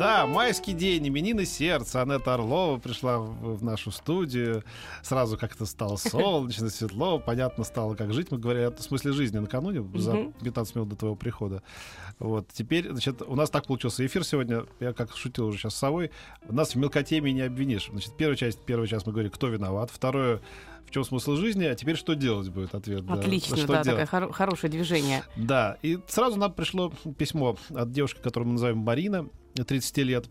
Да, майский день, именины сердца. Анетта Орлова пришла в, в нашу студию. Сразу как-то стало солнечно, светло. Понятно стало, как жить. Мы говорили о смысле жизни накануне, за 15 минут до твоего прихода. Вот. Теперь, значит, у нас так получился эфир сегодня. Я как шутил уже сейчас с собой. Нас в мелкотемии не обвинишь. Значит, первая часть, первый час мы говорили, кто виноват. Второе, в чем смысл жизни, а теперь что делать будет ответ. Отлично, да, да, такое хоро- хорошее движение. Да, и сразу нам пришло письмо от девушки, которую мы называем Марина, 30 лет.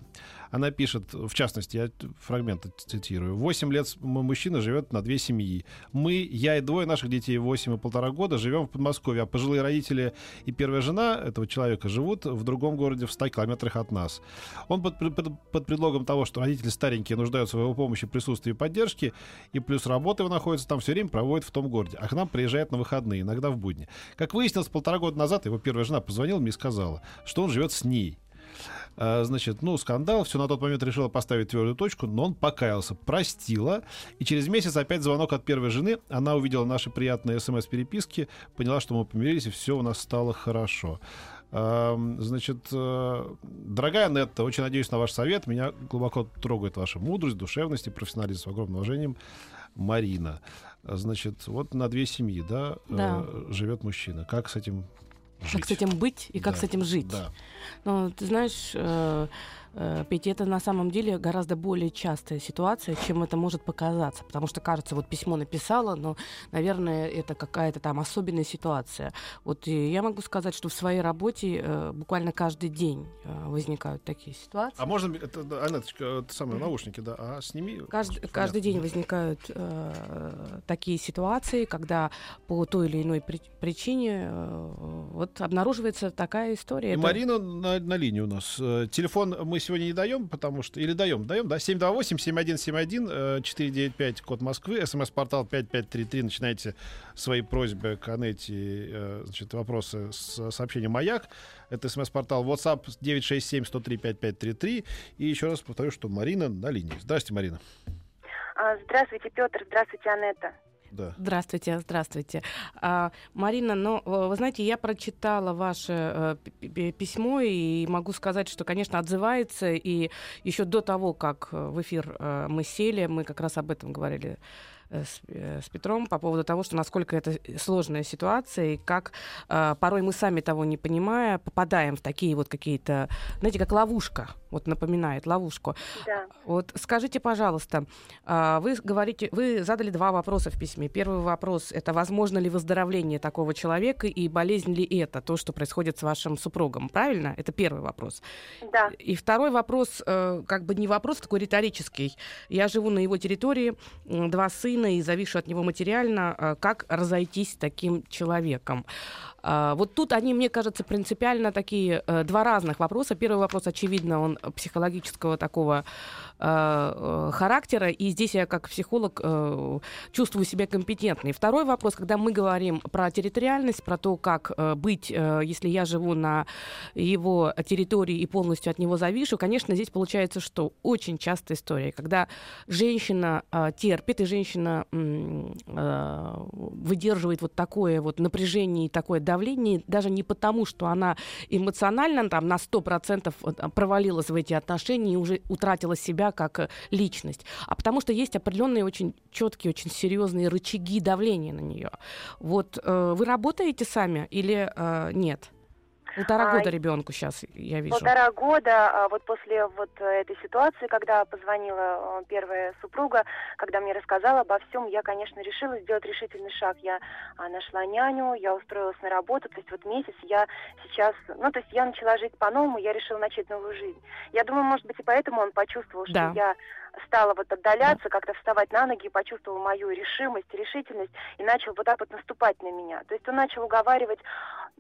Она пишет, в частности, я фрагменты цитирую. «Восемь лет мой мужчина живет на две семьи. Мы, я и двое наших детей, восемь и полтора года, живем в Подмосковье, а пожилые родители и первая жена этого человека живут в другом городе в 100 километрах от нас. Он под, под, под предлогом того, что родители старенькие нуждаются в его помощи, присутствии и поддержке, и плюс работа его находится там все время, проводит в том городе. А к нам приезжает на выходные, иногда в будни. Как выяснилось, полтора года назад его первая жена позвонила мне и сказала, что он живет с ней. А, значит, ну, скандал, все на тот момент решила поставить твердую точку, но он покаялся, простила, и через месяц опять звонок от первой жены, она увидела наши приятные смс-переписки, поняла, что мы помирились, и все у нас стало хорошо. Значит, э, дорогая Нетта, очень надеюсь на ваш совет. Меня глубоко трогает ваша мудрость, душевность и профессионализм. С огромным уважением, Марина. Значит, вот на две семьи, да, Да. э, живет мужчина. Как с этим жить? Как с этим быть и как Да, с этим жить. Да. Ну, ты знаешь, э, э, это на самом деле гораздо более частая ситуация, чем это может показаться. Потому что, кажется, вот письмо написала, но, наверное, это какая-то там особенная ситуация. Вот я могу сказать, что в своей работе э, буквально каждый день э, возникают такие ситуации. А можно, это, Анеточка, это самые наушники, да, а сними. Каждый, Понятно. каждый день возникают э, такие ситуации, когда по той или иной при- причине э, вот обнаруживается такая история. И Это- Марина на, на линии у нас. Телефон мы сегодня не даем, потому что... Или даем, даем, да? 728-7171, э, 495, код Москвы, смс-портал 5533. Начинайте свои просьбы к Анете, э, значит, вопросы с сообщением «Маяк». Это смс-портал WhatsApp 967-103-5533. И еще раз повторю, что Марина на линии. Здравствуйте, Марина. А, Здравствуйте, Петр. Здравствуйте, Анетта. Да. Здравствуйте, здравствуйте. А, Марина, ну, вы знаете, я прочитала ваше э, пи- пи- письмо и могу сказать, что, конечно, отзывается. И еще до того, как э, в эфир э, мы сели, мы как раз об этом говорили с, э, с Петром по поводу того, что насколько это сложная ситуация, и как э, порой мы сами того не понимая, попадаем в такие вот какие-то, знаете, как ловушка, вот напоминает ловушку. Да. Вот скажите, пожалуйста, а, вы говорите, вы задали два вопроса в письме. Первый вопрос это возможно ли выздоровление такого человека и болезнь ли это то, что происходит с вашим супругом, правильно? Это первый вопрос. Да. И второй вопрос, э, как бы не вопрос, такой риторический. Я живу на его территории, два сына и завишу от него материально. э, Как разойтись с таким человеком? А, Вот тут они, мне кажется, принципиально такие э, два разных вопроса. Первый вопрос, очевидно, он психологического такого э, э, характера, и здесь я как психолог э, чувствую себя компетентной. Второй вопрос, когда мы говорим про территориальность, про то, как э, быть, если я живу на его территории и полностью от него завишу, конечно, здесь получается, что очень частая история, когда женщина терпит, и женщина выдерживает вот такое вот напряжение и такое давление, даже не потому, что она эмоционально там на 100% вот, а, провалилась в эти отношения и уже утратила себя как э, личность, а потому что есть определенные очень четкие, очень серьезные рычаги давления на нее. Вот э, вы работаете сами или э, нет? Полтора А, года ребенку сейчас, я вижу. Полтора года, а, вот после вот э, этой ситуации, когда позвонила э, первая супруга, когда мне рассказала обо всем, я, конечно, решила сделать решительный шаг. Я а, нашла няню, я устроилась на работу, то есть вот месяц я сейчас, ну, то есть я начала жить по-новому, я решила начать новую жизнь. Я думаю, может быть, и поэтому он почувствовал, что Да. я стала вот отдаляться, как-то вставать на ноги, почувствовал мою решимость, решительность и начал вот так вот наступать на меня. То есть он начал уговаривать,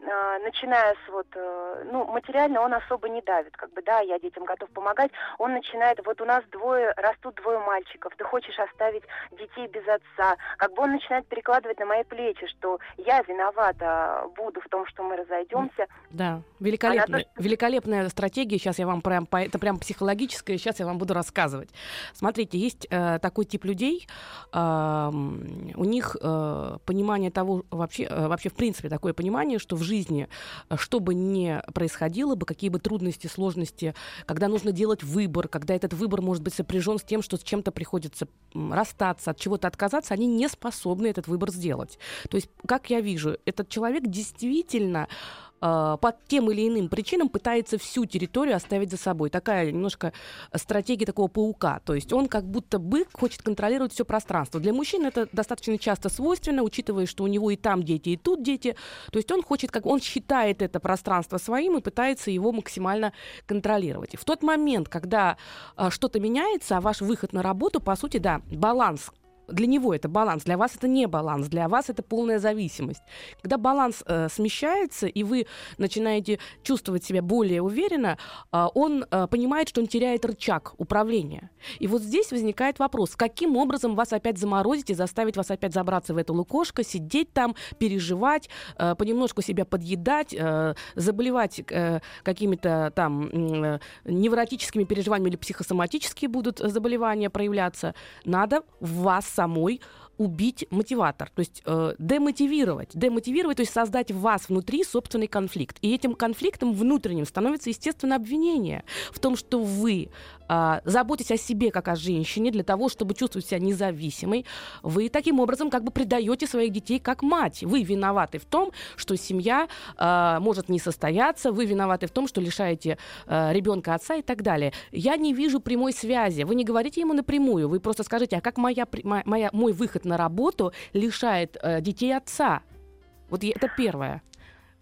а, начиная с вот, э, ну, материально он особо не давит, как бы, да, я детям готов помогать, он начинает, вот у нас двое, растут двое мальчиков, ты хочешь оставить детей без отца, как бы он начинает перекладывать на мои плечи, что я виновата буду в том, что мы разойдемся. Да, великолепная, то, что... великолепная стратегия, сейчас я вам прям, это прям психологическая, сейчас я вам буду рассказывать. Смотрите, есть э, такой тип людей, э, у них э, понимание того, вообще, э, вообще в принципе такое понимание, что в жизни, э, что бы ни происходило бы, какие бы трудности, сложности, когда нужно делать выбор, когда этот выбор может быть сопряжен с тем, что с чем-то приходится расстаться, от чего-то отказаться, они не способны этот выбор сделать. То есть, как я вижу, этот человек действительно э, по тем или иным причинам пытается всю территорию оставить за собой. Такая немножко стратегия такого паука. То есть он как будто бы хочет контролировать все пространство. Для мужчин это достаточно часто свойственно, учитывая, что у него и там дети, и тут дети. То есть он хочет, как он считает это пространство своим и пытается его максимально контролировать. И в тот момент, когда э, что-то меняется, а ваш выход на работу, по сути, да, баланс для него это баланс, для вас это не баланс, для вас это полная зависимость. Когда баланс э, смещается, и вы начинаете чувствовать себя более уверенно, э, он э, понимает, что он теряет рычаг управления. И вот здесь возникает вопрос, каким образом вас опять заморозить и заставить вас опять забраться в это лукошко, сидеть там, переживать, э, понемножку себя подъедать, э, заболевать э, какими-то там э, невротическими переживаниями или психосоматические будут заболевания проявляться. Надо в вас самой убить мотиватор, то есть э, демотивировать, демотивировать, то есть создать в вас внутри собственный конфликт. И этим конфликтом внутренним становится, естественно, обвинение в том, что вы э, заботитесь о себе как о женщине для того, чтобы чувствовать себя независимой. Вы таким образом как бы предаете своих детей как мать. Вы виноваты в том, что семья э, может не состояться, вы виноваты в том, что лишаете э, ребенка отца и так далее. Я не вижу прямой связи. Вы не говорите ему напрямую, вы просто скажите, а как моя, моя, мой выход на работу лишает э, детей отца. Вот это первое.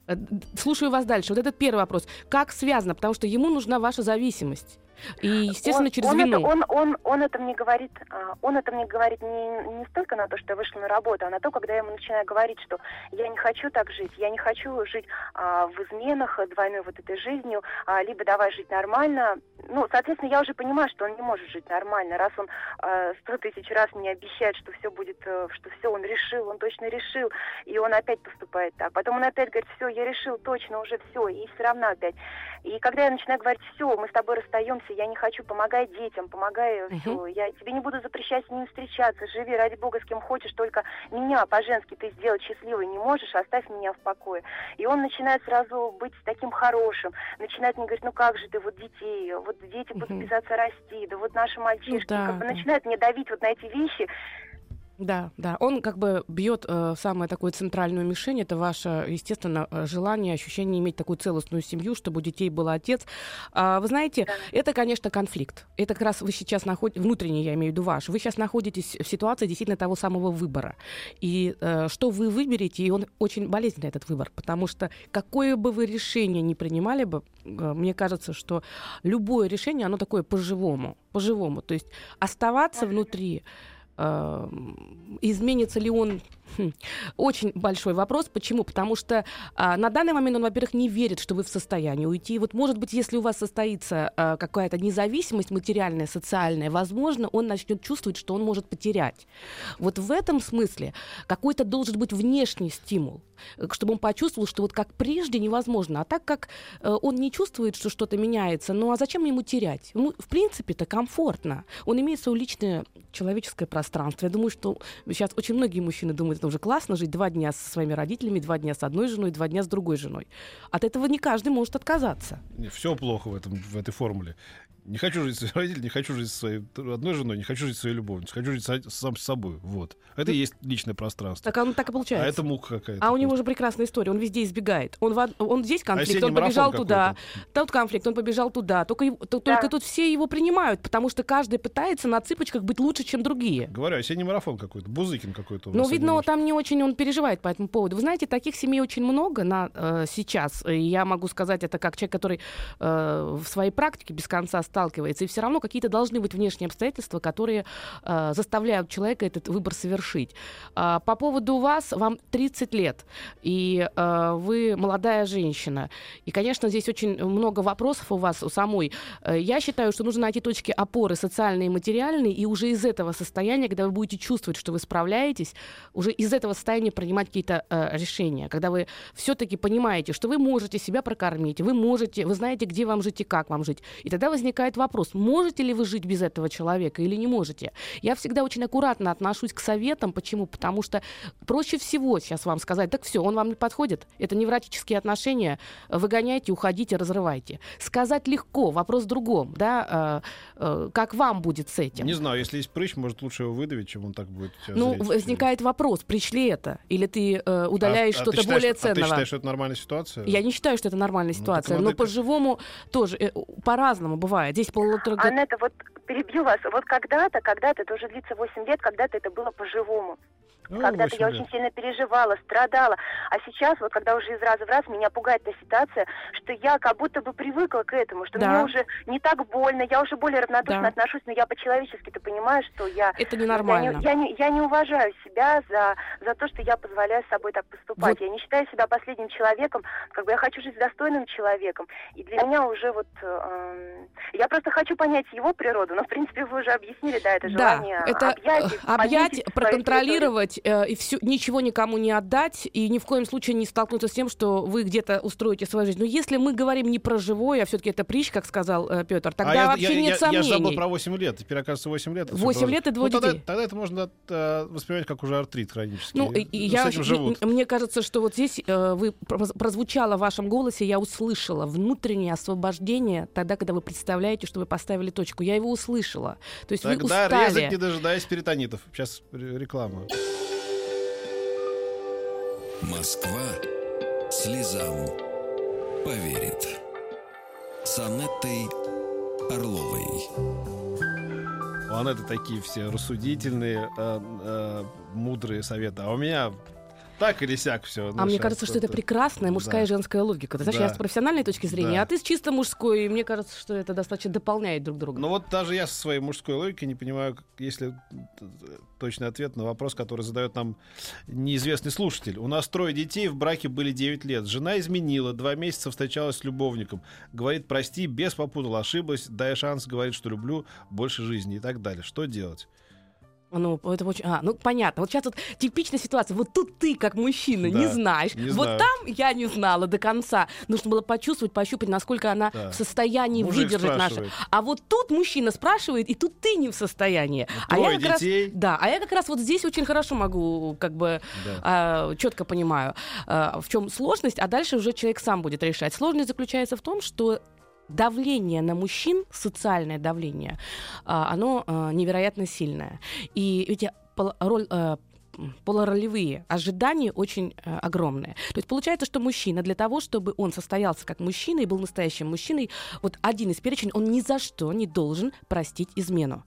Э, слушаю вас дальше. Вот этот первый вопрос. Как связано? Потому что ему нужна ваша зависимость. И, естественно, он, через он вину. Это, он, он, он это мне говорит, а, он это мне говорит не, не столько на то, что я вышла на работу, а на то, когда я ему начинаю говорить, что я не хочу так жить, я не хочу жить а, в изменах двойной вот этой жизнью, а, либо давай жить нормально. Ну, соответственно, я уже понимаю, что он не может жить нормально, раз он а, сто а, тысяч раз мне обещает, что все будет, э, что все он решил, он точно решил, и он опять поступает так. Потом он опять говорит, все, я решил точно уже все, и все равно опять. И когда я начинаю говорить, все, мы с тобой расстаемся, я не хочу, помогай детям, помогай, uh-huh. все, я тебе не буду запрещать с ними встречаться, живи ради бога с кем хочешь, только меня по-женски ты сделать счастливой не можешь, оставь меня в покое. И он начинает сразу быть таким хорошим, начинает мне говорить, ну как же ты, вот детей, вот дети будут uh-huh. отца расти, да вот наши мальчишки, ну, да, как бы начинает мне давить вот на эти вещи, да, да. Он как бы бьет э, самое такое центральную мишень. Это ваше, естественно, э, желание, ощущение иметь такую целостную семью, чтобы у детей был отец. А, вы знаете, да. это, конечно, конфликт. Это как раз вы сейчас находитесь, внутренний, я имею в виду ваш, вы сейчас находитесь в ситуации действительно того самого выбора. И э, что вы выберете, и он очень болезненный, этот выбор, потому что какое бы вы решение ни принимали бы, э, мне кажется, что любое решение, оно такое по-живому, по-живому. То есть оставаться внутри Эм, изменится ли он Хм. Очень большой вопрос. Почему? Потому что а, на данный момент он, во-первых, не верит, что вы в состоянии уйти. Вот, может быть, если у вас состоится а, какая-то независимость материальная, социальная, возможно, он начнет чувствовать, что он может потерять. Вот в этом смысле какой-то должен быть внешний стимул, чтобы он почувствовал, что вот как прежде невозможно. А так как а, он не чувствует, что что-то меняется, ну а зачем ему терять? Ему, в принципе, это комфортно. Он имеет свое личное человеческое пространство. Я думаю, что сейчас очень многие мужчины думают, это уже классно жить два дня со своими родителями, два дня с одной женой, два дня с другой женой. От этого не каждый может отказаться. Все плохо в, этом, в этой формуле. Не хочу жить с родителями, не хочу жить со своей одной женой, не хочу жить со своей любовницей, хочу жить со, сам с собой. Вот. Это и есть личное пространство. Так оно так и получается. А это мука какая-то. А у него уже прекрасная история. Он везде избегает. Он, в, он здесь конфликт, он побежал туда. Тут конфликт, он побежал туда. Только, да. только тут все его принимают, потому что каждый пытается на цыпочках быть лучше, чем другие. Говорю, осенний марафон какой-то, Бузыкин какой-то. Ну, видно, там не очень он переживает по этому поводу. Вы знаете, таких семей очень много на, э, сейчас. И я могу сказать это как человек, который э, в своей практике без конца сталкивается. И все равно какие-то должны быть внешние обстоятельства, которые э, заставляют человека этот выбор совершить. Э, по поводу вас, вам 30 лет, и э, вы молодая женщина. И, конечно, здесь очень много вопросов у вас у самой. Э, я считаю, что нужно найти точки опоры социальные и материальные, и уже из этого состояния, когда вы будете чувствовать, что вы справляетесь, уже из этого состояния принимать какие-то э, решения. Когда вы все-таки понимаете, что вы можете себя прокормить, вы можете, вы знаете, где вам жить и как вам жить. И тогда возникает вопрос, можете ли вы жить без этого человека или не можете. Я всегда очень аккуратно отношусь к советам. Почему? Потому что проще всего сейчас вам сказать, так все, он вам не подходит. Это невротические отношения. Выгоняйте, уходите, разрывайте. Сказать легко, вопрос в другом. Да? Э, э, как вам будет с этим? Не знаю, если есть прыщ, может, лучше его выдавить, чем он так будет Ну, зреть. возникает вопрос, пришли это? Или ты э, удаляешь А- а ты что-то считаешь, более А ты ценного? считаешь, что это нормальная ситуация? Я не считаю, что это нормальная Ну, ситуация. так но надо- по-живому тоже э, по-разному бывает. Здесь полутора год- Анетта, вот перебью вас. Вот когда-то, когда-то, это уже длится 8 лет, когда-то это было по-живому. Ну, Когда-то я 8 лет. очень сильно переживала, страдала. А сейчас, вот когда уже из раза в раз, меня пугает та ситуация, что я как будто бы привыкла к этому, что Да. мне уже не так больно, я уже более равнодушно Да. отношусь, но я по-человечески-то понимаю, что я... Это Я ненормально. не, я, не, я не уважаю себя за, за то, что я позволяю с собой так поступать. Вот. Я не считаю себя последним человеком. Как бы я хочу жить достойным человеком. И для меня уже вот... эм, я просто хочу понять его природу. Но, в принципе, вы уже объяснили, да, это Да, желание это объять, э, объять, понизить проконтролировать э, и всю, ничего никому не отдать и ни в коем случае не столкнуться с тем, что вы где-то устроите свою жизнь. Но если мы говорим не про живое, а все-таки это притч, как сказал э, Петр, тогда а я, вообще я, нет я, сомнений. я забыл про 8 лет. Теперь, оказывается, 8 лет. это всё 8 просто- лет и двое ну, тогда, детей. тогда это можно э, воспринимать как уже артрит хронический. Ну, и, и С я, этим живут. мне кажется, что вот здесь э, вы проз- прозвучало в вашем голосе, я услышала внутреннее освобождение тогда, когда вы представляете, что вы поставили точку. Я его услышала. То есть вы Тогда устали. резать, не дожидаясь перитонитов. Сейчас ре- реклама. Москва слезам поверит. С Анеттой Орловой. У Анетты такие все рассудительные, э, э, мудрые советы. А у меня так или сяк все. А мне кажется, что это прекрасная мужская и женская логика. Ты знаешь, я с профессиональной точки зрения, а ты с чисто мужской. И мне кажется, что это достаточно дополняет друг друга. Ну вот даже я со своей мужской логикой не понимаю, если э, точный ответ на вопрос, который задает нам неизвестный слушатель. У нас трое детей, в браке были 9 лет. Жена изменила, два месяца встречалась с любовником. Говорит, прости, без попутала, ошиблась, дай шанс, говорит, что люблю больше жизни и так далее. Что делать? Ну, это очень... А, ну, понятно. Вот сейчас вот типичная ситуация. Вот тут ты, как мужчина, не Да, знаешь. не вот знаю. там я не знала до конца. Нужно было почувствовать, пощупать, насколько она Да. в состоянии Мужик выдержать наше. А вот тут мужчина спрашивает, и тут ты не в состоянии. а трое я как раз- детей. Да, а я как раз вот здесь очень хорошо могу, как бы, Да. четко понимаю, а, в чем сложность, а дальше уже человек сам будет решать. Сложность заключается в том, что давление на мужчин, социальное давление, а, оно а, невероятно сильное. И эти роль, а, полуролевые ожидания очень а, огромные. То есть получается, что мужчина для того, чтобы он состоялся как мужчина и был настоящим мужчиной, вот один из перечень, он ни за что не должен простить измену.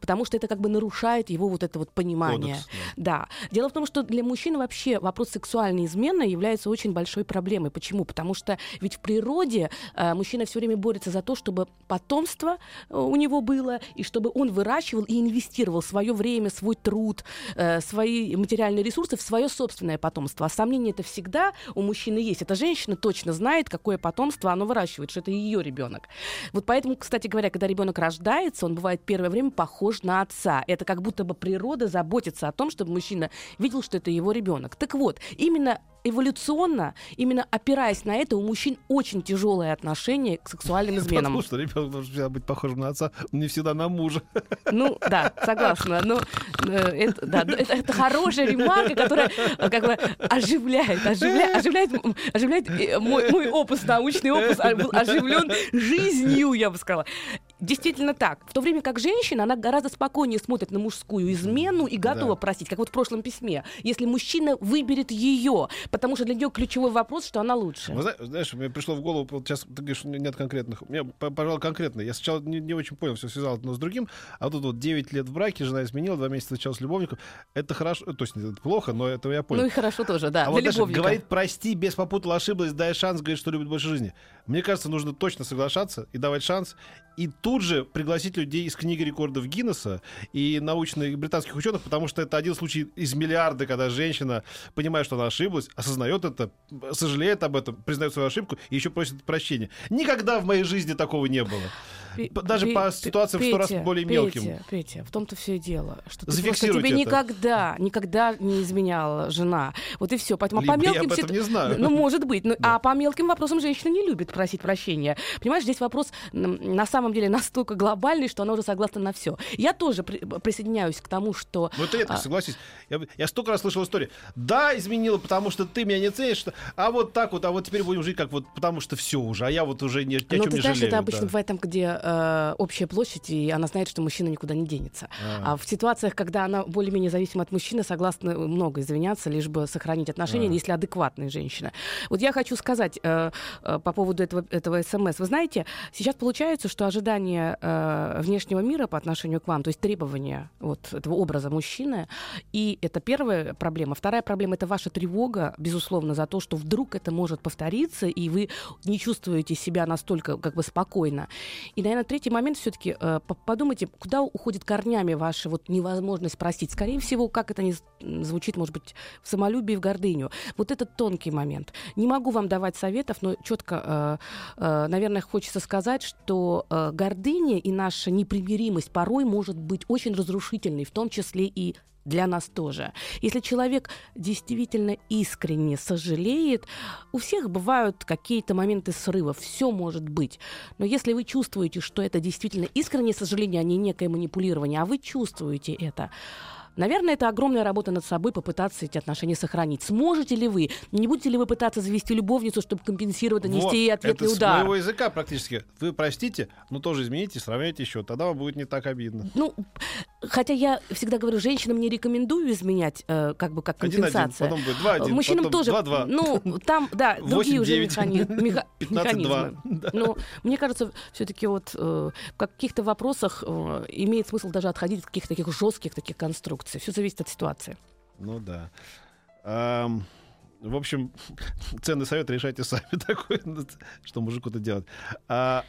Потому что это как бы нарушает его вот это вот понимание. Кодекс, Да. Дело в том, что для мужчин вообще вопрос сексуальной измены является очень большой проблемой. Почему? Потому что ведь в природе э, мужчина все время борется за то, чтобы потомство э, у него было, и чтобы он выращивал и инвестировал свое время, свой труд, э, свои материальные ресурсы в свое собственное потомство. А сомнения это всегда у мужчины есть. Эта женщина точно знает, какое потомство оно выращивает, что это ее ребенок. Вот поэтому, кстати говоря, когда ребенок рождается, он бывает первое время похож на отца. Это как будто бы природа заботится о том, чтобы мужчина видел, что это его ребенок. Так вот, именно эволюционно, именно опираясь на это, у мужчин очень тяжелое отношение к сексуальным изменам. Потому что ребенок должен всегда быть похожим на отца, не всегда на мужа. Ну, да, согласна. Но э, это, да, это, это хорошая ремарка, которая э, как бы оживляет, оживляет, оживляет, оживляет э, мой, мой опус, научный опус а, оживлен жизнью, я бы сказала. Действительно так. В то время как женщина, она гораздо спокойнее смотрит на мужскую измену и готова Да. простить, как вот в прошлом письме, если мужчина выберет ее, потому что для нее ключевой вопрос, что она лучше. Вы зна- знаешь, мне пришло в голову, вот сейчас ты говоришь, нет конкретных. П- пожалуй, конкретно. Я сначала не, не очень понял, все связал одно с другим. А тут вот 9 лет в браке, жена изменила, 2 месяца встречалась с любовником. Это хорошо, то есть это плохо, но это я понял. Ну и хорошо тоже, да, а вот любовника. говорит, прости, без попутала, ошиблась, дай шанс, говорит, что любит больше жизни. Мне кажется, нужно точно соглашаться и давать шанс. И тут тут же пригласить людей из книги рекордов Гиннесса и научных британских ученых, потому что это один случай из миллиарда, когда женщина понимает, что она ошиблась, осознает это, сожалеет об этом, признает свою ошибку и еще просит прощения. Никогда в моей жизни такого не было. Даже по ситуациям в сто раз более мелким. Петя, Петя, в том-то все и дело, что ты просто тебе это. никогда, никогда не изменяла жена. Вот и все. Поэтому Либо по мелким... Я об этом не знаю. Ну, может быть. Ну, да. А по мелким вопросам женщина не любит просить прощения. Понимаешь, здесь вопрос на самом деле настолько глобальный, что она уже согласна на все. Я тоже при, присоединяюсь к тому, что... Ну, это редко, а... согласись. Я, я столько раз слышал историю. Да, изменила, потому что ты меня не ценишь, что... а вот так вот, а вот теперь будем жить как вот, потому что все уже, а я вот уже ни, ни о чем ну, ты не знаешь, жалею. это обычно да. бывает там, где э, общая площадь, и она знает, что мужчина никуда не денется. А, а в ситуациях, когда она более-менее зависима от мужчины, согласна много извиняться, лишь бы сохранить отношения, а. если адекватная женщина. Вот я хочу сказать э, э, по поводу этого, этого СМС. Вы знаете, сейчас получается, что ожидания э, внешнего мира по отношению к вам, то есть требования вот этого образа мужчины, и это первая проблема. Вторая проблема — это ваша тревога, безусловно, за то, что вдруг это может повториться, и вы не чувствуете себя настолько как бы спокойно. И, наверное, третий момент все-таки э, подумайте, куда уходит корнями ваша вот невозможность спросить. Скорее всего, как это не звучит, может быть, в самолюбии, в гордыню. Вот этот тонкий момент. Не могу вам давать советов, но четко, э, э, наверное, хочется сказать, что э, гордыня и наша непримиримость порой может быть очень разрушительной, в том числе и для нас тоже. Если человек действительно искренне сожалеет, у всех бывают какие-то моменты срыва, все может быть. Но если вы чувствуете, что это действительно искреннее сожаление, а не некое манипулирование, а вы чувствуете это, Наверное, это огромная работа над собой попытаться эти отношения сохранить. Сможете ли вы? Не будете ли вы пытаться завести любовницу, чтобы компенсировать, нанести вот, ей ответный это удар? с моего языка практически. Вы простите, но тоже измените, сравняйте еще. Тогда вам будет не так обидно. Ну, хотя я всегда говорю, женщинам не рекомендую изменять, э, как бы как компенсация. Один, потом будет два, один, Мужчинам потом тоже. Два, два. Ну, там, да, 8, другие 9, уже механи... 15, механизмы. Да. Но мне кажется, все-таки вот э, в каких-то вопросах э, имеет смысл даже отходить от каких-то таких жестких таких конструкций. Все зависит от ситуации. Ну да. Um... В общем, ценный совет решайте сами такой, что мужику-то делать. А,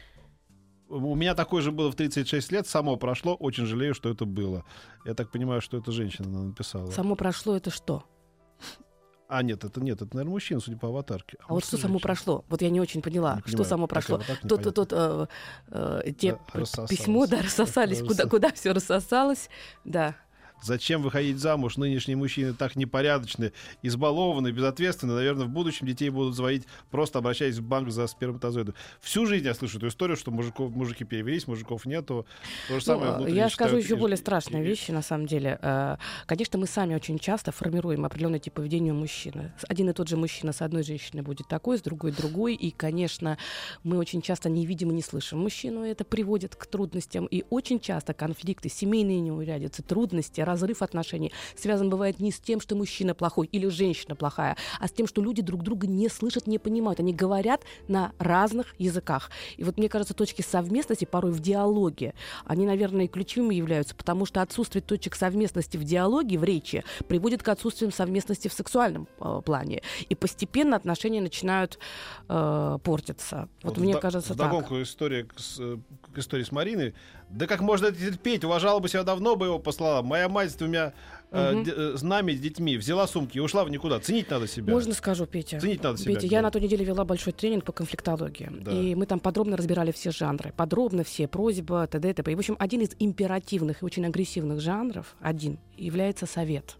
у меня такое же было в 36 лет, само прошло, очень жалею, что это было. Я так понимаю, что это женщина написала. Само прошло это что? А, нет, это нет, это, наверное, мужчина, судя по аватарке. А, а вот что само прошло? Вот я не очень поняла, не что понимаю, само прошло. Тут, тут, тут э, э, те да, письмо, да, рассосались, куда, куда все рассосалось, да. Зачем выходить замуж? Нынешние мужчины так непорядочны, избалованы, безответственны. Наверное, в будущем детей будут заводить, просто обращаясь в банк за сперматозоидом. Всю жизнь я слышу эту историю, что мужиков, мужики перевелись, мужиков нету. То же самое ну, я скажу еще более страшные вещи, на самом деле. Э, конечно, мы сами очень часто формируем определенный тип поведения мужчины. Один и тот же мужчина с одной женщиной будет такой, с другой другой. И, конечно, мы очень часто не видим и не слышим мужчину. И это приводит к трудностям. И очень часто конфликты, семейные неурядицы, трудности, разрыв отношений связан бывает не с тем, что мужчина плохой или женщина плохая, а с тем, что люди друг друга не слышат, не понимают. Они говорят на разных языках. И вот мне кажется, точки совместности порой в диалоге, они, наверное, ключевыми являются, потому что отсутствие точек совместности в диалоге, в речи, приводит к отсутствию совместности в сексуальном э, плане. И постепенно отношения начинают э, портиться. Вот, вот мне в, кажется так. история с, э, к истории с Мариной. Да как можно это терпеть? Уважала бы себя давно бы его послала. Моя мать с двумя э, угу. с нами, с детьми, взяла сумки и ушла в никуда. Ценить надо себя. Можно скажу, Петя? Ценить надо себя. Петя, я на той неделе вела большой тренинг по конфликтологии. Да. И мы там подробно разбирали все жанры. Подробно все, просьба, т.д. т.п. И, в общем, один из императивных и очень агрессивных жанров, один, является совет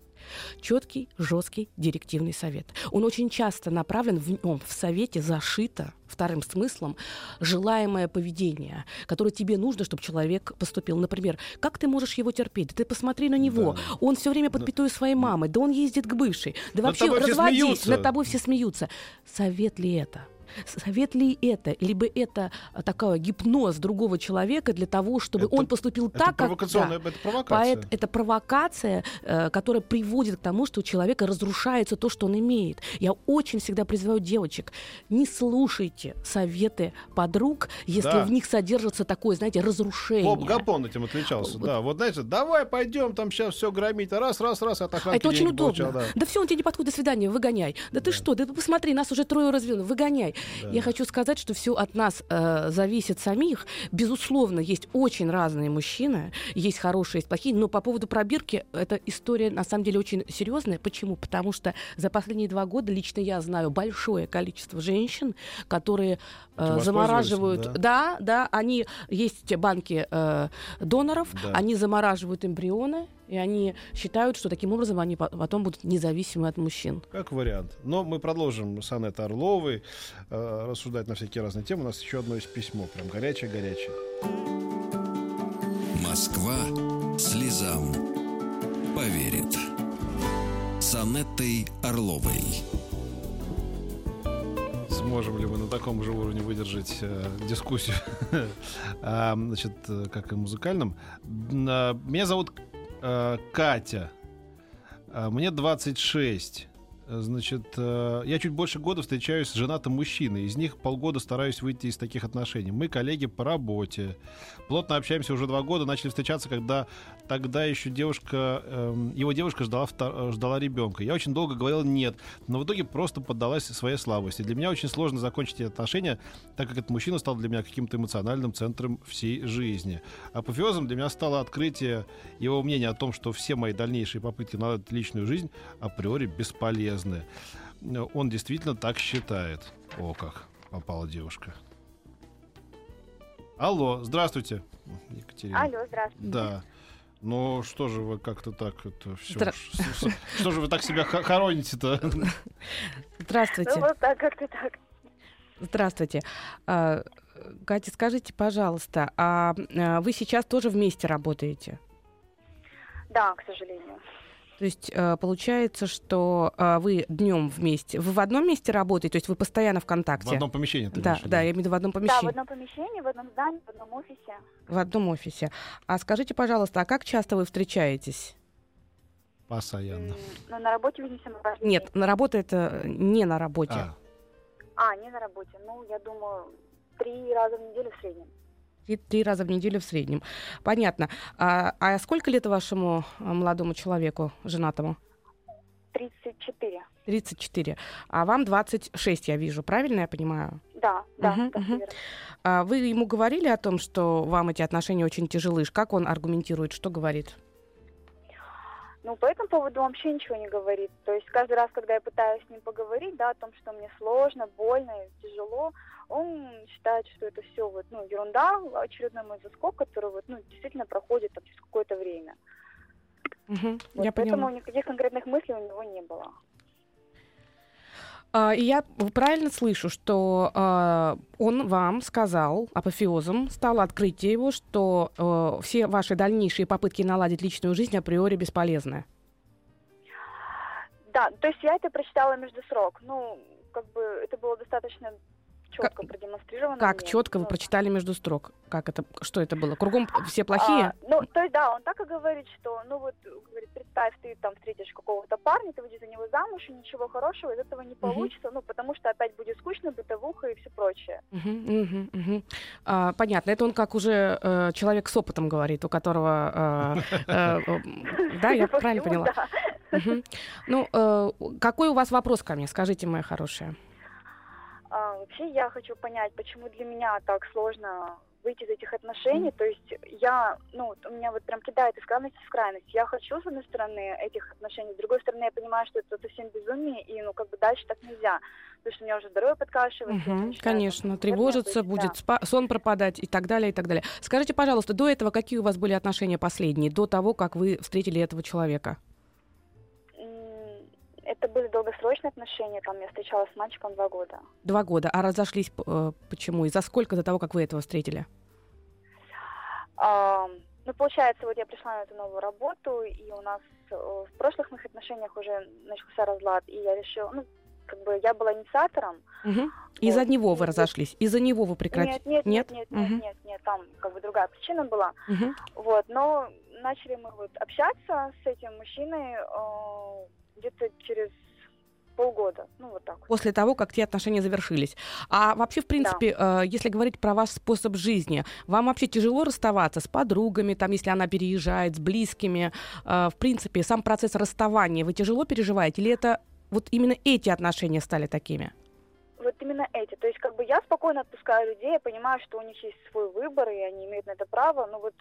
четкий, жесткий директивный совет. Он очень часто направлен в нем, в совете зашито вторым смыслом желаемое поведение, которое тебе нужно, чтобы человек поступил. Например, как ты можешь его терпеть? Да ты посмотри на него. Да. Он все время под пятой своей мамы. Да он ездит к бывшей. Да вообще разводись. Над тобой все смеются. Совет ли это? Совет ли это, либо это а, такой гипноз другого человека для того, чтобы это, он поступил это так, как... Да, это провокация. Поэт, это провокация, э, которая приводит к тому, что у человека разрушается то, что он имеет. Я очень всегда призываю девочек, не слушайте советы подруг, если да. в них содержится такое, знаете, разрушение. Боб Гапон этим отличался, вот. да. Вот, знаете, давай пойдем там сейчас все громить, раз, раз, раз, от охранки Это очень удобно. Получал, да. да все, он тебе не подходит, до свидания, выгоняй. Да, да ты что, да посмотри, нас уже трое развели, выгоняй. Да. я хочу сказать, что все от нас э, зависит самих. Безусловно, есть очень разные мужчины, есть хорошие, есть плохие, но по поводу пробирки, эта история на самом деле очень серьезная. Почему? Потому что за последние два года лично я знаю большое количество женщин, которые э, замораживают... Да? да, да, они... Есть банки э, доноров, да. они замораживают эмбрионы, и они считают, что таким образом они потом будут независимы от мужчин. Как вариант. Но мы продолжим с Анетой Орловой э, рассуждать на всякие разные темы. У нас еще одно есть письмо, прям горячее-горячее. Москва слезам поверит. С Анеттой Орловой. Сможем ли мы на таком же уровне выдержать э, дискуссию, а, значит, э, как и музыкальном? А, меня зовут э, Катя. А, мне 26. Значит, э, я чуть больше года встречаюсь с женатым мужчиной. Из них полгода стараюсь выйти из таких отношений. Мы коллеги по работе. Плотно общаемся уже два года. Начали встречаться, когда тогда еще девушка, эм, его девушка ждала, ждала ребенка. Я очень долго говорил нет, но в итоге просто поддалась своей слабости. Для меня очень сложно закончить эти отношения, так как этот мужчина стал для меня каким-то эмоциональным центром всей жизни. Апофеозом для меня стало открытие его мнения о том, что все мои дальнейшие попытки наладить личную жизнь априори бесполезны полезны. Он действительно так считает. О, как попала девушка. Алло, здравствуйте, Екатерина. Алло, здравствуйте. Да. Ну что же вы как-то так это все? Здра... Что же вы так себя хороните-то? Здравствуйте. Ну вот так как-то так. Здравствуйте. А, Катя, скажите, пожалуйста, а, а вы сейчас тоже вместе работаете? Да, к сожалению. То есть э, получается, что э, вы днем вместе, вы в одном месте работаете, то есть вы постоянно в контакте. В одном помещении. Ты да, да, я имею в виду в одном помещении. Да, в одном помещении, в одном здании, в одном офисе. В одном офисе. А скажите, пожалуйста, а как часто вы встречаетесь? Постоянно. Ну, на работе видимся мы Нет, на работе это не на работе. А. а, не на работе. Ну, я думаю, три раза в неделю в среднем. Три, три раза в неделю в среднем. Понятно. А, а сколько лет вашему а, молодому человеку, женатому? 34. 34. А вам 26, я вижу. Правильно я понимаю? Да, да. Угу, угу. А вы ему говорили о том, что вам эти отношения очень тяжелы? Как он аргументирует? Что говорит? Ну, по этому поводу он вообще ничего не говорит. То есть каждый раз, когда я пытаюсь с ним поговорить, да, о том, что мне сложно, больно, тяжело, он считает, что это все вот, ну, ерунда, очередной мой заскок, который вот, ну, действительно проходит там, через какое-то время. Угу, вот, я поэтому поняла. никаких конкретных мыслей у него не было. А, и я правильно слышу, что э, он вам сказал, апофеозом стало открытие его, что э, все ваши дальнейшие попытки наладить личную жизнь априори бесполезны. Да, то есть я это прочитала между срок. Ну, как бы это было достаточно четко как, продемонстрировано. Как мне. четко вы прочитали между строк? Как это, что это было? Кругом все плохие? А, ну, то есть, да, он так и говорит, что, ну вот, говорит, представь, ты там встретишь какого-то парня, ты выйдешь за него замуж, и ничего хорошего из этого не получится, угу. ну, потому что опять будет скучно, бытовуха и все прочее. Угу, угу, угу. А, понятно, это он как уже э, человек с опытом говорит, у которого... Э, э, да, я правильно поняла? Ну, э, какой у вас вопрос ко мне, скажите, моя хорошая? А, вообще я хочу понять, почему для меня так сложно выйти из этих отношений. То есть я, ну, у меня вот прям кидает из крайности в крайность. Я хочу, с одной стороны, этих отношений, с другой стороны, я понимаю, что это совсем безумие, и, ну, как бы дальше так нельзя. Потому что у меня уже здоровье подкашивается. Угу, конечно, там, тревожиться будет, да. сон пропадать и так далее, и так далее. Скажите, пожалуйста, до этого какие у вас были отношения последние, до того, как вы встретили этого человека? Это были долгосрочные отношения, там я встречалась с мальчиком два года. Два года. А разошлись э, почему? И за сколько до того, как вы этого встретили? А, ну, получается, вот я пришла на эту новую работу, и у нас э, в прошлых моих отношениях уже начался разлад, и я решила, ну, как бы я была инициатором. Угу. Из-за него вы разошлись? Из-за него вы прекратили? Нет, нет, нет, нет, нет, угу. нет, нет, там как бы другая причина была. Угу. Вот, но начали мы вот общаться с этим мужчиной, э, где-то через полгода, ну вот так. После того, как те отношения завершились. А вообще, в принципе, да. э, если говорить про ваш способ жизни, вам вообще тяжело расставаться с подругами, там, если она переезжает, с близкими? Э, в принципе, сам процесс расставания вы тяжело переживаете? Или это вот именно эти отношения стали такими? Вот именно именно эти. То есть, как бы я спокойно отпускаю людей, я понимаю, что у них есть свой выбор, и они имеют на это право, но вот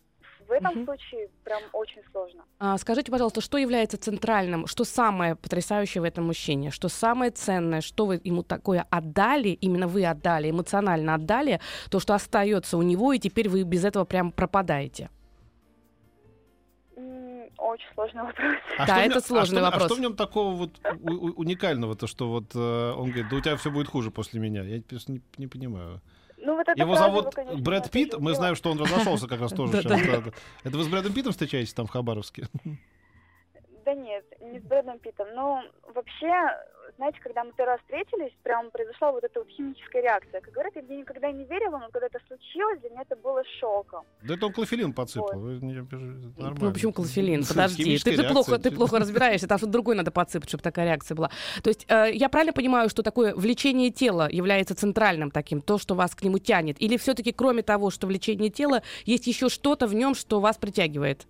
в этом Мгм. случае прям очень сложно. А, скажите, пожалуйста, что является центральным, что самое потрясающее в этом мужчине, что самое ценное, что вы ему такое отдали, именно вы отдали, эмоционально отдали, то, что остается у него, и теперь вы без этого прям пропадаете? Очень сложный вопрос. А Да, это нем- сложный а что, вопрос. А что в нем такого вот у- у- уникального-то, что вот э, он говорит, да у тебя все будет хуже после меня? Я просто не, не понимаю. Ну, вот Его зовут конечно, Брэд Питт. Мы знаем, что он разошелся как раз тоже сейчас. Это вы с Брэдом Питтом встречаетесь там в Хабаровске? Да нет, не с Брэдом Питтом. Ну, вообще, знаете, когда мы первый раз встретились, прям произошла вот эта вот химическая реакция. Как говорят, я никогда не верила, но когда это случилось, для меня это было шоком. Да это он клофелин подсыпал. Вот. Это нормально. Ну, почему клофелин? Подожди, ты, ты, плохо, ты плохо разбираешься, там что-то другое надо подсыпать, чтобы такая реакция была. То есть э, я правильно понимаю, что такое влечение тела является центральным таким, то, что вас к нему тянет? Или все-таки кроме того, что влечение тела, есть еще что-то в нем, что вас притягивает?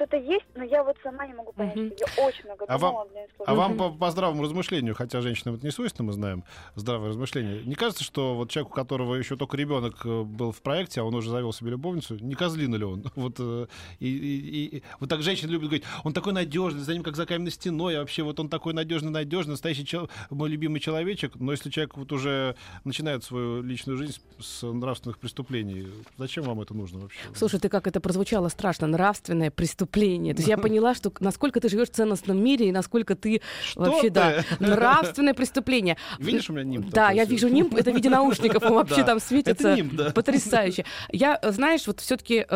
Что-то есть, но я вот сама не могу понять. Что Я очень много А думала, меня сложно. А вам по, по здравому размышлению, хотя женщинам это не свойственно, мы знаем, здравое размышление, не кажется, что вот человек, у которого еще только ребенок э, был в проекте, а он уже завел себе любовницу, не козлина ли он? Вот, э, и, и- и- вот так женщины любят говорить, он такой надежный, за ним как за каменной стеной, а вообще вот он такой надежный, надежный, настоящий чел- мой любимый человечек. Но если человек вот уже начинает свою личную жизнь с, с нравственных преступлений, зачем вам это нужно вообще? Слушай, ты как это прозвучало страшно, нравственное преступление. То есть я поняла, что насколько ты живешь в ценностном мире и насколько ты Что вообще, ты? да, нравственное преступление. Видишь, у меня нимб Да, я всё. ввижу нимб, это в виде наушников, он вообще там светится. Это нимб, да. Потрясающе. Я, э, знаешь, вот все-таки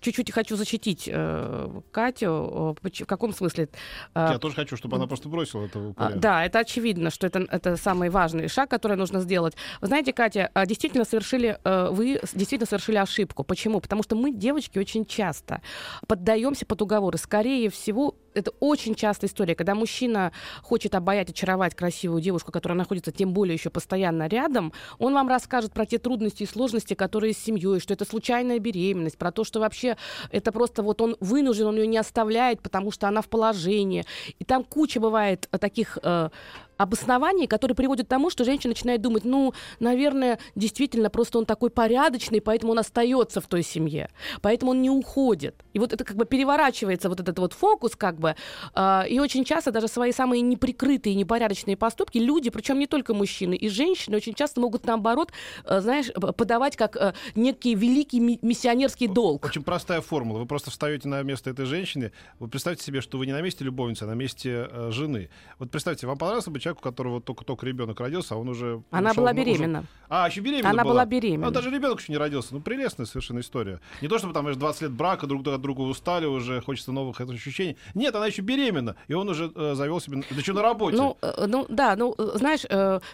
чуть-чуть хочу защитить э, Катю. Э, В каком смысле? Э, Я тоже хочу, чтобы она просто бросила этого а. Да, это очевидно, что это, это самый важный шаг, который нужно сделать. Вы знаете, Катя, а, действительно совершили, э, вы действительно совершили ошибку. Почему? Потому что мы, девочки, очень часто поддаемся под уговоры. Скорее всего, это очень частая история, когда мужчина хочет обаять, очаровать красивую девушку, которая находится тем более еще постоянно рядом, он вам расскажет про те трудности и сложности, которые с семьей, что это случайная беременность, про то, что вообще это просто вот он вынужден, он ее не оставляет, потому что она в положении. И там куча бывает таких э, обоснований, которые приводят к тому, что женщина начинает думать, ну, наверное, действительно, просто он такой порядочный, поэтому он остается в той семье, поэтому он не уходит. И вот это как бы переворачивается вот этот вот фокус как бы, а, и очень часто даже свои самые неприкрытые, непорядочные поступки люди, причем не только мужчины, и женщины очень часто могут наоборот, э, знаешь, подавать как э, некий великий ми- миссионерский долг. Очень простая формула. Вы просто встаете на место этой женщины. Вы представьте себе, что вы не на месте любовницы, а на месте э, жены. Вот представьте, вам понравился бы человек, у которого только-только ребенок родился, а он уже... Она ушел, была уже- беременна. А, еще беременна Она была? была беременна. Ну, даже ребенок еще не родился. Ну, прелестная совершенно история. Не то, чтобы там знаешь, 20 лет брака, друг от друга устали уже, хочется новых ощущений. Нет, она еще беременна. И он уже э, завел себе... Да что, на работе? Ну, э, ну да, ну э, знаешь,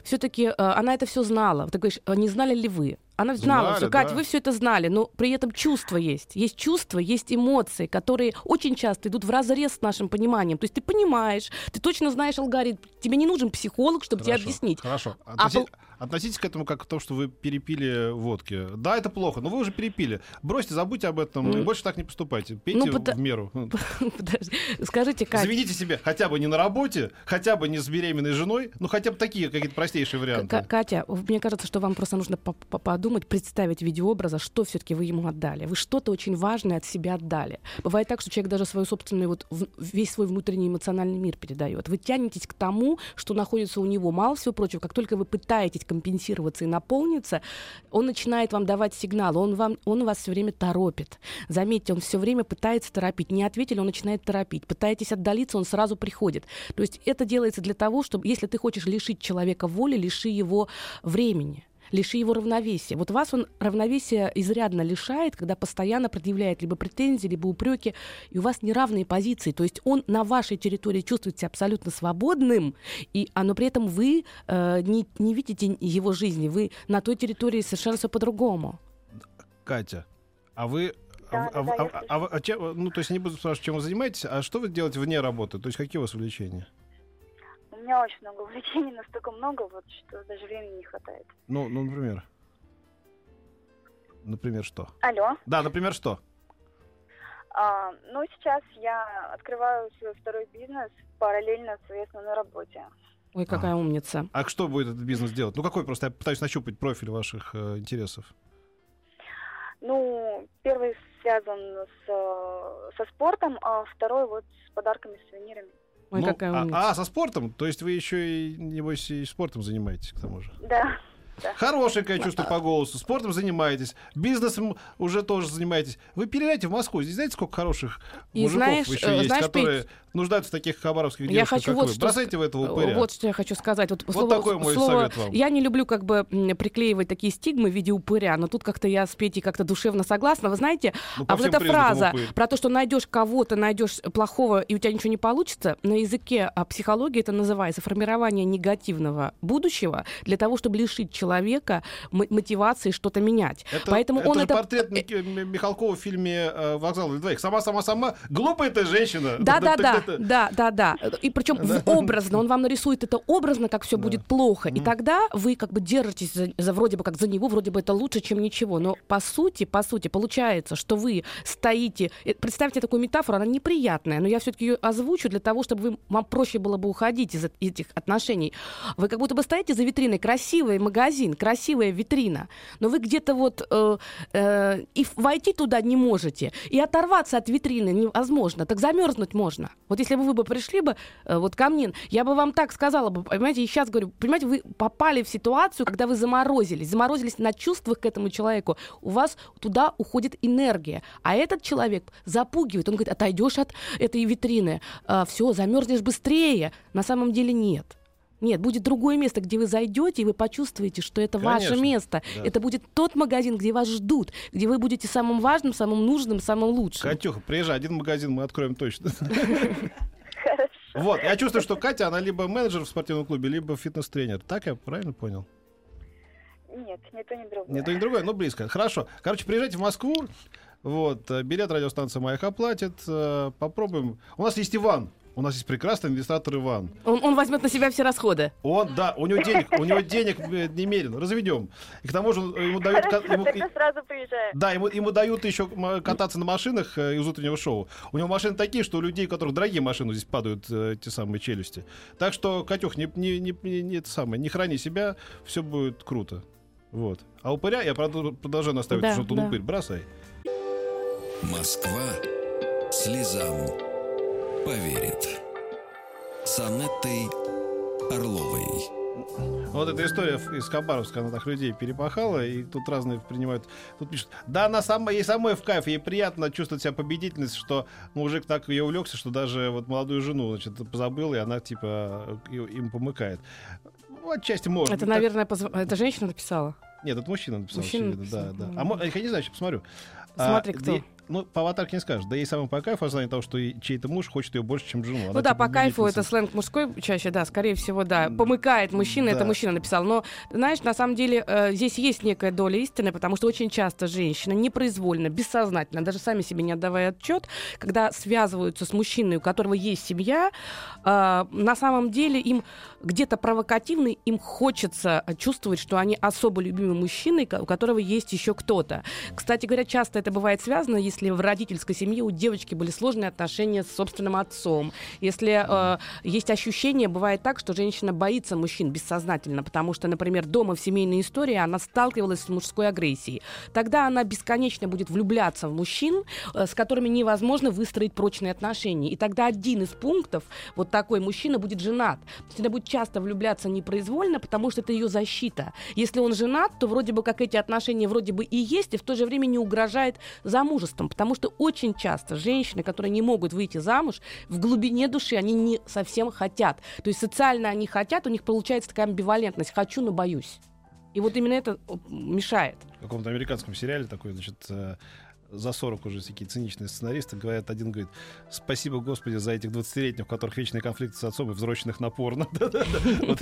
все-таки она это все знала. Ты говоришь, э, не знали ли вы? Она знала Знали, все. Катя, да. вы все это знали, но при этом чувства есть. Есть чувства, есть эмоции, которые очень часто идут в разрез с нашим пониманием. То есть ты понимаешь, ты точно знаешь алгоритм. Тебе не нужен психолог, чтобы тебе Хорошо, объяснить. Хорошо. А Относи- пол- Относитесь к этому как к тому, что вы перепили водки. Да, это плохо, но вы уже перепили. Бросьте, забудьте об этом и Ну, больше так не поступайте. Пейте ну, пода- в меру. Подожди, Скажите, Катя, Заведите себе хотя бы не на работе, хотя бы не с беременной женой, ну хотя бы такие какие-то простейшие К- варианты. Катя, мне кажется, что вам просто нужно по- по- подумать, представить видеообраза, что все-таки вы ему отдали. Вы что-то очень важное от себя отдали. Бывает так, что человек даже свой собственный, вот весь свой внутренний эмоциональный мир передает. Вы тянетесь к тому, что находится у него. Мало всего прочего, как только вы пытаетесь компенсироваться и наполниться, он начинает вам давать сигнал, он, вам, он вас все время торопит. Заметьте, он все время пытается торопить. Не ответили, он начинает торопить. Пытаетесь отдалиться, он сразу приходит. То есть это делается для того, чтобы, если ты хочешь лишить человека воли, лиши его времени лиши его равновесия. Вот вас он равновесия изрядно лишает, когда постоянно предъявляет либо претензии, либо упреки, и у вас неравные позиции. То есть он на вашей территории чувствует себя абсолютно свободным, и, а, но при этом вы э, не, не видите его жизни, вы на той территории совершенно все по-другому. Катя, а вы... Да, а, да, а- да, а- а а чем- ну, то есть не буду спрашивать, чем вы занимаетесь, а что вы делаете вне работы? То есть какие у вас увлечения? У меня очень много увлечений, настолько много, вот, что даже времени не хватает. Ну, ну, например. Например, что? Алло. Да, например, что? А, ну, сейчас я открываю свой второй бизнес параллельно своей основной работе. Ой, какая умница. А что будет этот бизнес делать? Ну какой просто? Я пытаюсь нащупать профиль ваших э, интересов. Ну, первый связан с, э, со спортом, а второй вот с подарками, сувенирами. Ой, Ну, какая а, а, со спортом? То есть вы еще и, небось, и спортом занимаетесь, к тому же? Да. Хорошенькое чувство по голосу. Спортом занимаетесь, бизнесом уже тоже занимаетесь. Вы переезжайте в Москву. Здесь знаете, сколько хороших И мужиков знаешь, еще э, есть, знаешь, которые нуждаются в таких хабаровских Я девушках, хочу как вот вы. что Бросайте в этого упыря. Вот что я хочу сказать. Вот, Вот слово- такой мой слово- совет вам. Я не люблю как бы приклеивать такие стигмы в виде упыря, но тут как-то я с Петей как-то душевно согласна. Вы знаете, Ну, а вот эта фраза упырь. про то, что найдешь кого-то, найдешь плохого, и у тебя ничего не получится, на языке а, психологии это называется формирование негативного будущего для того, чтобы лишить человека мотивации что-то менять. Это, Поэтому это он же это... портрет М- Михалкова в фильме э, «Вокзал для двоих». Сама-сама-сама, глупая ты женщина. Да, да, да, да, да, да. И причем образно, он вам нарисует это образно, как все будет плохо. И тогда вы как бы держитесь за, вроде бы как за него, вроде бы это лучше, чем ничего. Но по сути, по сути, получается, что вы стоите. э, Представьте такую метафору, она неприятная, но я все-таки ее озвучу для того, чтобы вы, вам проще было бы уходить из эт- этих отношений. Вы как будто бы стоите за витриной, красивый магазин, красивая витрина, но вы где-то вот э, э, и войти туда не можете, и оторваться от витрины невозможно, так замерзнуть можно. Вот если бы вы бы пришли бы э, вот ко мне, я бы вам так сказала бы, понимаете, и сейчас говорю, понимаете, вы попали в ситуацию, когда вы заморозились, заморозились на чувствах к этому человеку, у вас туда уходит энергия, а этот человек запугивает, он говорит, отойдешь от этой витрины, все, замерзнешь быстрее, на самом деле нет. Нет, будет другое место, где вы зайдете, и вы почувствуете, что это ваше Конечно, место. да. Это будет тот магазин, где вас ждут, где вы будете самым важным, самым нужным, самым лучшим. Катюха, приезжай, один магазин мы откроем точно. Хорошо. Вот, я чувствую, что Катя, она либо менеджер в спортивном клубе, либо фитнес-тренер. Так я правильно понял? Нет, ни то, ни другое. Не то, ни другое, но близко. Хорошо. Короче, приезжайте в Москву. Вот, э, билет радиостанция «Маяк» оплатит. э, Попробуем. У нас есть Иван. У нас есть прекрасный администратор Иван. Он, он возьмет на себя все расходы. Он, да, у него денег, у него денег э, немерено. Разведем. И к тому же он- ему дают... ему- тогда сразу приезжаем. Да, ему, ему дают еще кататься на машинах э, из утреннего шоу. У него машины такие, что у людей, у которых дорогие машины, здесь падают э, те самые челюсти. Так что, Катюх, не, не, не, не- не это самое, не храни себя, все будет круто. Вот. А упыря я продолжаю наставить, Да, что да. упырь. Бросай. Москва слезам поверит. С Анеттой Орловой. Вот эта история из Хабаровска, она так людей перепахала, и тут разные принимают. Тут пишут, да, она сама, ей самой в кайф, ей приятно чувствовать себя победительницей, что мужик так ее увлекся, что даже вот молодую жену, значит, позабыл, и она, типа, им помыкает. Ну, отчасти может. Это, наверное, позв- это женщина написала. Нет, это мужчина написал. Мужчина очевидно, да, написал, да. да. А я не знаю, сейчас посмотрю. Смотри, А, кто. Ну, по аватарке не скажешь. Да ей самому по кайфу осознание того, что чей-то муж хочет ее больше, чем жену. Она, Ну да, типа, по кайфу это сленг мужской чаще, да, скорее всего, да. Помыкает мужчина, это Да. мужчина написал. Но, знаешь, на самом деле э, здесь есть некая доля истины, потому что очень часто женщины непроизвольно, бессознательно, даже сами себе не отдавая отчет, когда связываются с мужчиной, у которого есть семья, э, на самом деле им где-то провокативно, им хочется чувствовать, что они особо любимый мужчина, у которого есть еще кто-то. Кстати говоря, часто это бывает связано, если в родительской семье у девочки были сложные отношения с собственным отцом. Если э, есть ощущение, бывает так, что женщина боится мужчин бессознательно, потому что, например, дома в семейной истории она сталкивалась с мужской агрессией. Тогда она бесконечно будет влюбляться в мужчин, э, с которыми невозможно выстроить прочные отношения. И тогда один из пунктов, вот такой мужчина будет женат. То есть она будет часто влюбляться непроизвольно, потому что это ее защита. Если он женат, то вроде бы как эти отношения вроде бы и есть, и в то же время не угрожает замужеством, потому что очень часто женщины, которые не могут выйти замуж, в глубине души они не совсем хотят. То есть социально они хотят, у них получается такая амбивалентность «хочу, но боюсь». И вот именно это мешает. в каком-то американском сериале такой, значит, э, за 40 уже такие циничные сценаристы говорят, один говорит, спасибо, Господи, за этих 20-летних, у которых вечные конфликты с отцом и взросленных на порно. Вот,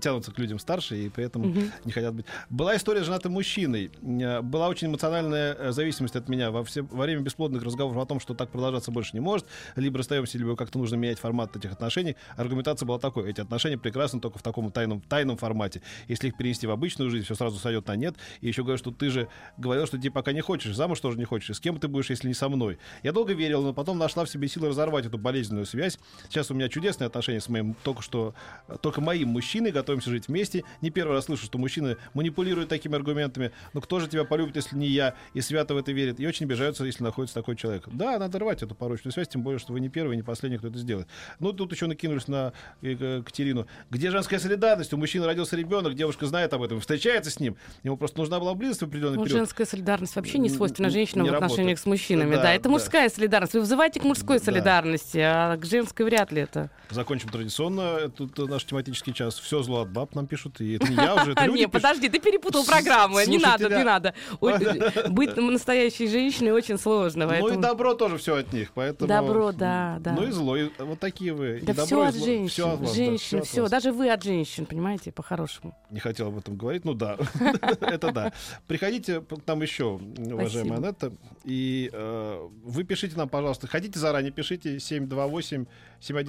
тянутся к людям старше и при этом не хотят быть. Была история с женатым мужчиной. Э, Была очень эмоциональная э, зависимость от меня. Во время бесплодных разговоров о том, что так продолжаться больше не может, либо расстаемся, либо как-то нужно менять формат этих отношений, аргументация была такой. Эти отношения прекрасны только в таком тайном, тайном формате. Если их перенести в обычную жизнь, все сразу сойдет на нет. И еще говорю, что ты же говорил, что ты пока не хочешь, замуж тоже не хочешь. Будущее? С кем ты будешь, если не со мной? Я долго верила, но потом нашла в себе силы разорвать эту болезненную связь. Сейчас у меня чудесные отношения с моим только что, только моим мужчиной, готовимся жить вместе. Не первый раз слышу, что мужчины манипулируют такими аргументами. Но кто же тебя полюбит, если не я? И свято в это верит. И очень обижаются, если находится такой человек. Да, надо рвать эту порочную связь, тем более, что вы не первый, не последний, кто это сделает. Ну, тут еще накинулись на э, Катерину. Где женская солидарность? У мужчины родился ребенок, девушка знает об этом, встречается с ним. Ему просто нужна была близость в определенный Ну, период. женская солидарность вообще не свойственна женщинам не в отношениях с мужчинами. Да, Да, это да. мужская солидарность. Вы вызываете к мужской Да. солидарности, а к женской вряд ли это. Закончим традиционно. Тут э, наш тематический час. Все зло от баб нам пишут. И это не я уже, это люди Не, подожди, ты перепутал программу. Не надо, не надо. Быть настоящей женщиной очень сложно. Ну и добро тоже все от них, поэтому... Добро, да, да. Ну и зло, вот такие вы. Да все от женщин. Женщин, все. Даже вы от женщин, понимаете, по-хорошему. Не хотел об этом говорить, ну да, это да. Приходите там еще, уважаемая. Анетта, и э, вы пишите нам, пожалуйста, хотите заранее, пишите 728-71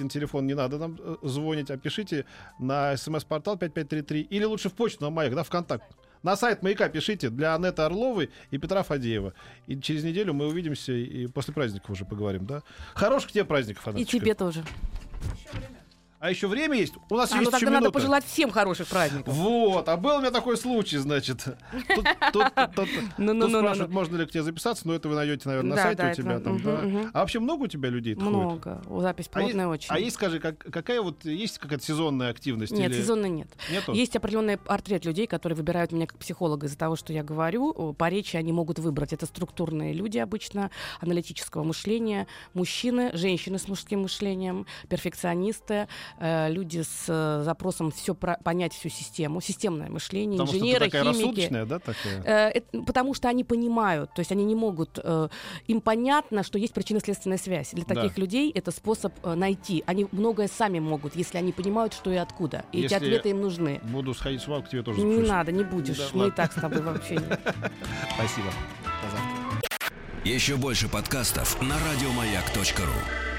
телефон, не надо нам э, звонить, а пишите на смс-портал 5533 или лучше в почту на Маяк, да, ВКонтакт. На сайт Маяка пишите для Анетты Орловой и Петра Фадеева. И через неделю мы увидимся и после праздников уже поговорим, да? Хороших тебе праздников, И Анеточка. тебе тоже. А еще время есть? У нас А, ну есть еще тогда надо минута. пожелать всем хороших праздников. Вот, а был у меня такой случай, значит. Тут, тут- тут- тут Ну-ну-ну-ну-ну. спрашивают, можно ли к тебе записаться, но это вы найдете, наверное, на сайте у тебя там. А вообще много у тебя людей? Много. Запись А, плотная очень. а есть, скажи, как, какая вот есть какая-то сезонная активность? Нет, или сезонно нет. Есть определенный портрет людей, которые выбирают меня как психолога из-за того, что я говорю. По речи они могут выбрать. Это структурные люди обычно, аналитического мышления, мужчины, женщины с мужским мышлением, перфекционисты, люди с э, запросом все понять всю систему, системное мышление, Потому что ты инженеры, такая химики. рассудочная, да, такая? Э, это потому что они понимают, то есть они не могут, э, им понятно, что есть причинно-следственная связь. Для Да. таких людей это способ э, найти. Они многое сами могут, если они понимают, что и откуда. И эти Если ответы им нужны. Буду сходить с вами, к тебе тоже Не надо, не будешь. Да, Мы и так с тобой вообще не. Спасибо. Еще больше подкастов на радиомаяк.ру.